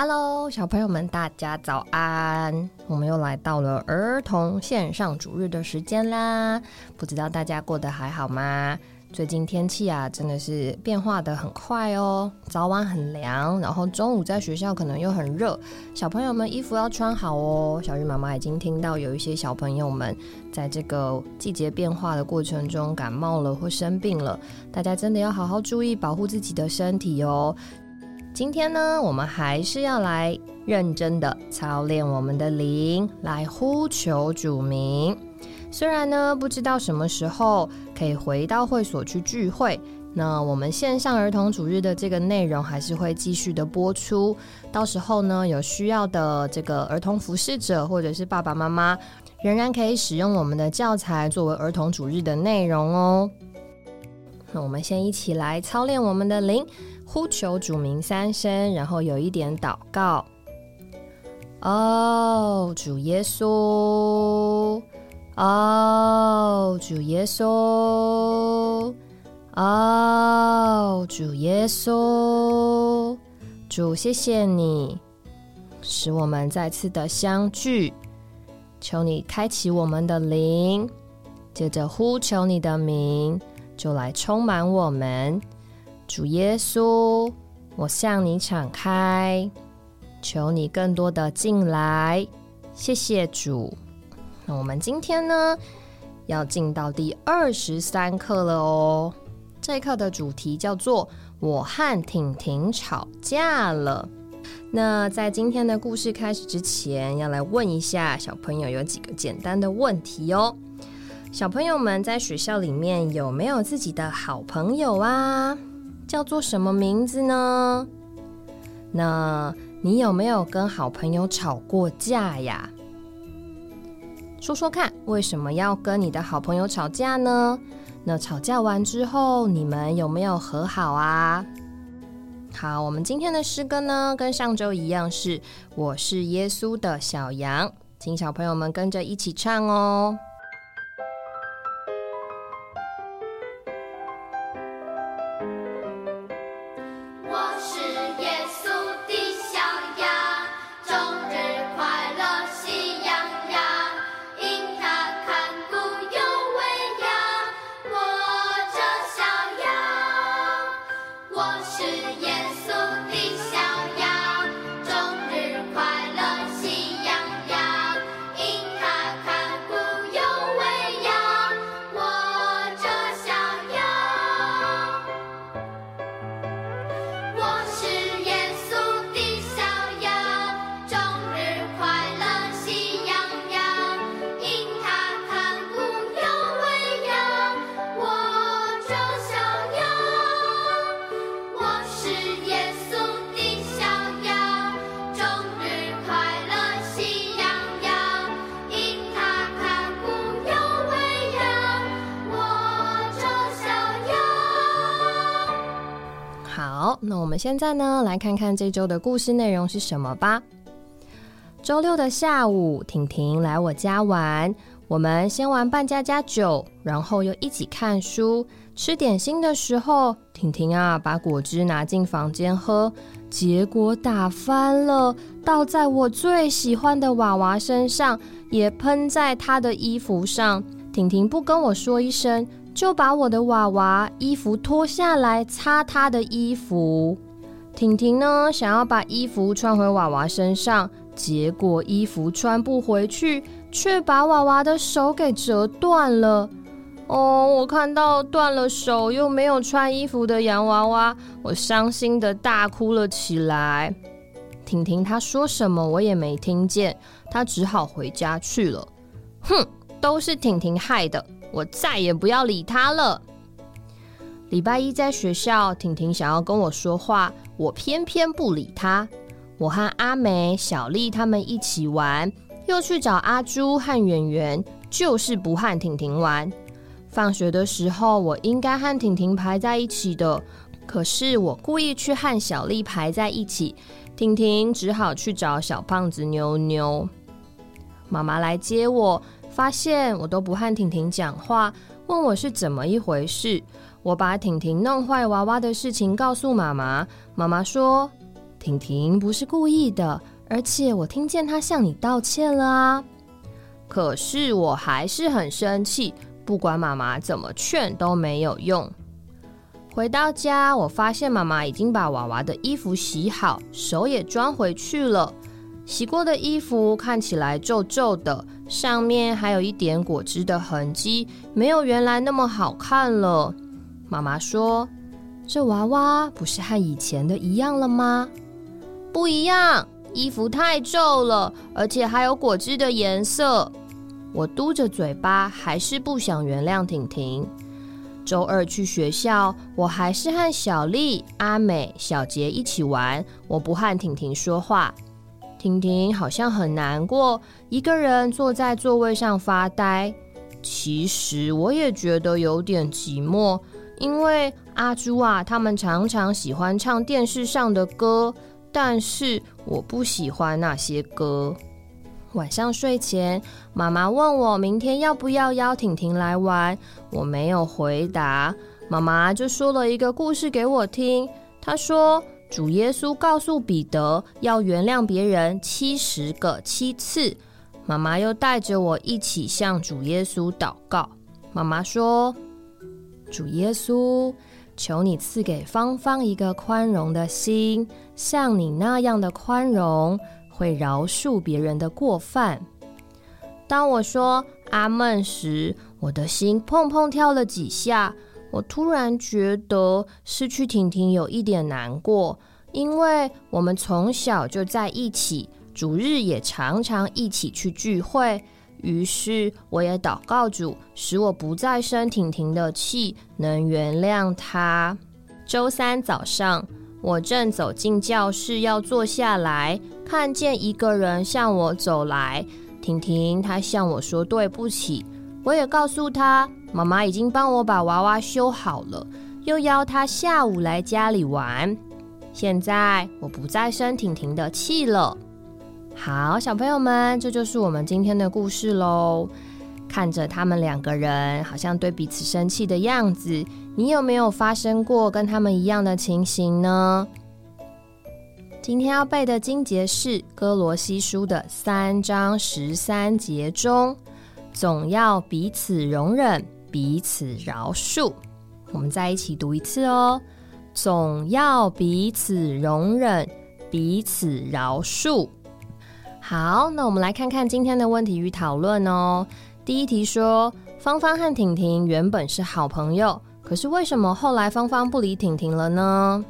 Hello，小朋友们，大家早安！我们又来到了儿童线上主日的时间啦。不知道大家过得还好吗？最近天气啊，真的是变化的很快哦。早晚很凉，然后中午在学校可能又很热，小朋友们衣服要穿好哦。小鱼妈妈已经听到有一些小朋友们在这个季节变化的过程中感冒了或生病了，大家真的要好好注意保护自己的身体哦。今天呢，我们还是要来认真的操练我们的灵，来呼求主名。虽然呢，不知道什么时候可以回到会所去聚会，那我们线上儿童主日的这个内容还是会继续的播出。到时候呢，有需要的这个儿童服侍者或者是爸爸妈妈，仍然可以使用我们的教材作为儿童主日的内容哦。那我们先一起来操练我们的灵，呼求主名三声，然后有一点祷告。哦，主耶稣。哦，主耶稣，哦，主耶稣，主，谢谢你使我们再次的相聚。求你开启我们的灵，接着呼求你的名，就来充满我们。主耶稣，我向你敞开，求你更多的进来。谢谢主。那我们今天呢，要进到第二十三课了哦。这一课的主题叫做“我和婷婷吵架了”。那在今天的故事开始之前，要来问一下小朋友有几个简单的问题哦。小朋友们在学校里面有没有自己的好朋友啊？叫做什么名字呢？那你有没有跟好朋友吵过架呀？说说看，为什么要跟你的好朋友吵架呢？那吵架完之后，你们有没有和好啊？好，我们今天的诗歌呢，跟上周一样，是我是耶稣的小羊，请小朋友们跟着一起唱哦。那我们现在呢，来看看这周的故事内容是什么吧。周六的下午，婷婷来我家玩，我们先玩扮家家酒，然后又一起看书、吃点心的时候，婷婷啊，把果汁拿进房间喝，结果打翻了，倒在我最喜欢的娃娃身上，也喷在她的衣服上。婷婷不跟我说一声。就把我的娃娃衣服脱下来擦他的衣服。婷婷呢，想要把衣服穿回娃娃身上，结果衣服穿不回去，却把娃娃的手给折断了。哦，我看到断了手又没有穿衣服的洋娃娃，我伤心的大哭了起来。婷婷她说什么我也没听见，她只好回家去了。哼，都是婷婷害的。我再也不要理他了。礼拜一在学校，婷婷想要跟我说话，我偏偏不理她。我和阿梅、小丽他们一起玩，又去找阿朱和圆圆，就是不和婷婷玩。放学的时候，我应该和婷婷排在一起的，可是我故意去和小丽排在一起，婷婷只好去找小胖子妞妞。妈妈来接我。发现我都不和婷婷讲话，问我是怎么一回事。我把婷婷弄坏娃娃的事情告诉妈妈，妈妈说：“婷婷不是故意的，而且我听见她向你道歉了啊。可是我还是很生气，不管妈妈怎么劝都没有用。回到家，我发现妈妈已经把娃娃的衣服洗好，手也装回去了。洗过的衣服看起来皱皱的，上面还有一点果汁的痕迹，没有原来那么好看了。妈妈说：“这娃娃不是和以前的一样了吗？”“不一样，衣服太皱了，而且还有果汁的颜色。”我嘟着嘴巴，还是不想原谅婷婷。周二去学校，我还是和小丽、阿美、小杰一起玩。我不和婷婷说话。婷婷好像很难过，一个人坐在座位上发呆。其实我也觉得有点寂寞，因为阿朱啊，他们常常喜欢唱电视上的歌，但是我不喜欢那些歌。晚上睡前，妈妈问我明天要不要邀婷婷来玩，我没有回答。妈妈就说了一个故事给我听。她说，主耶稣告诉彼得要原谅别人七十个七次。妈妈又带着我一起向主耶稣祷告。妈妈说：“主耶稣，求你赐给芳芳一个宽容的心，像你那样的宽容。”会饶恕别人的过犯。当我说阿门时，我的心砰砰跳了几下。我突然觉得失去婷婷有一点难过，因为我们从小就在一起，主日也常常一起去聚会。于是我也祷告主，使我不再生婷婷的气，能原谅她。周三早上。我正走进教室要坐下来，看见一个人向我走来。婷婷，她向我说对不起。我也告诉他，妈妈已经帮我把娃娃修好了，又邀他下午来家里玩。现在我不再生婷婷的气了。好，小朋友们，这就是我们今天的故事喽。看着他们两个人好像对彼此生气的样子，你有没有发生过跟他们一样的情形呢？今天要背的经节是《哥罗西书》的三章十三节中，总要彼此容忍，彼此饶恕。我们再一起读一次哦，总要彼此容忍，彼此饶恕。好，那我们来看看今天的问题与讨论哦。第一题说，芳芳和婷婷原本是好朋友，可是为什么后来芳芳不理婷婷了呢？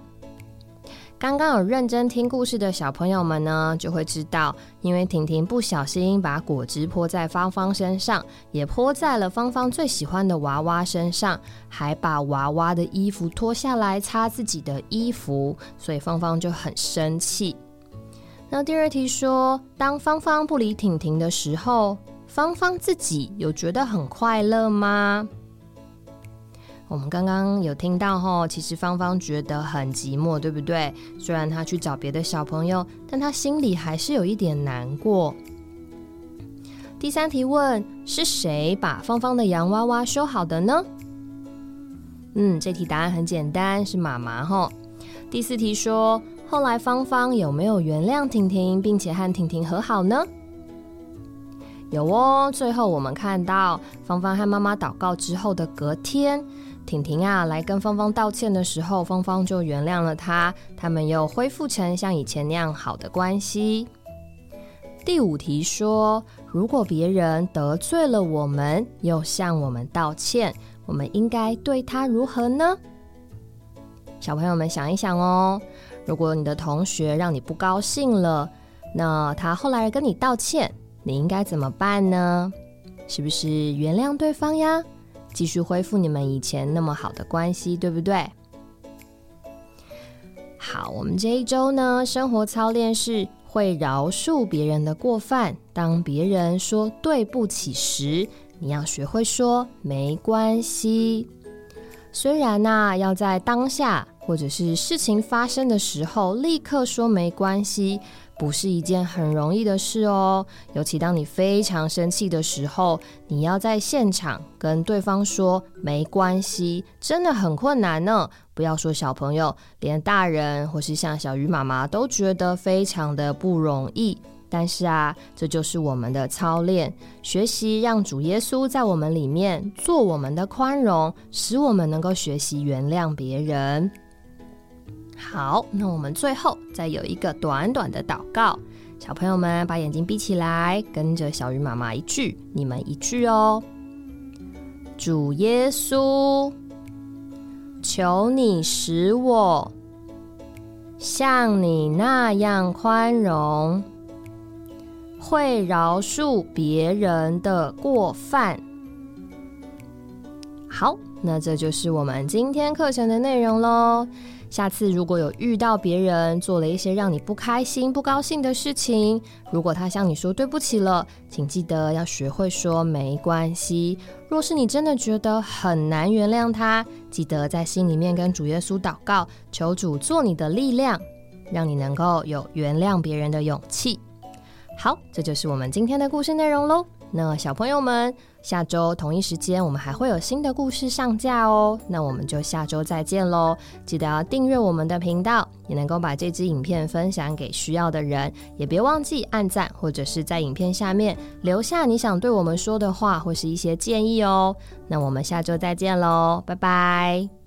刚刚有认真听故事的小朋友们呢，就会知道，因为婷婷不小心把果汁泼在芳芳身上，也泼在了芳芳最喜欢的娃娃身上，还把娃娃的衣服脱下来擦自己的衣服，所以芳芳就很生气。那第二题说，当芳芳不理婷婷的时候。芳芳自己有觉得很快乐吗？我们刚刚有听到吼，其实芳芳觉得很寂寞，对不对？虽然她去找别的小朋友，但她心里还是有一点难过。第三题问：是谁把芳芳的洋娃娃修好的呢？嗯，这题答案很简单，是妈妈吼。第四题说：后来芳芳有没有原谅婷婷，并且和婷婷和好呢？有哦，最后我们看到芳芳和妈妈祷告之后的隔天，婷婷啊来跟芳芳道歉的时候，芳芳就原谅了她，他们又恢复成像以前那样好的关系。第五题说，如果别人得罪了我们，又向我们道歉，我们应该对他如何呢？小朋友们想一想哦，如果你的同学让你不高兴了，那他后来跟你道歉。你应该怎么办呢？是不是原谅对方呀？继续恢复你们以前那么好的关系，对不对？好，我们这一周呢，生活操练是会饶恕别人的过犯。当别人说对不起时，你要学会说没关系。虽然呐，要在当下或者是事情发生的时候立刻说没关系。不是一件很容易的事哦。尤其当你非常生气的时候，你要在现场跟对方说没关系，真的很困难呢。不要说小朋友，连大人或是像小鱼妈妈都觉得非常的不容易。但是啊，这就是我们的操练，学习让主耶稣在我们里面做我们的宽容，使我们能够学习原谅别人。好，那我们最后再有一个短短的祷告，小朋友们把眼睛闭起来，跟着小鱼妈妈一句，你们一句哦。主耶稣，求你使我像你那样宽容。会饶恕别人的过犯。好，那这就是我们今天课程的内容喽。下次如果有遇到别人做了一些让你不开心、不高兴的事情，如果他向你说对不起了，请记得要学会说没关系。若是你真的觉得很难原谅他，记得在心里面跟主耶稣祷告，求主做你的力量，让你能够有原谅别人的勇气。好，这就是我们今天的故事内容喽。那小朋友们，下周同一时间我们还会有新的故事上架哦。那我们就下周再见喽！记得要订阅我们的频道，也能够把这支影片分享给需要的人，也别忘记按赞或者是在影片下面留下你想对我们说的话或是一些建议哦。那我们下周再见喽，拜拜。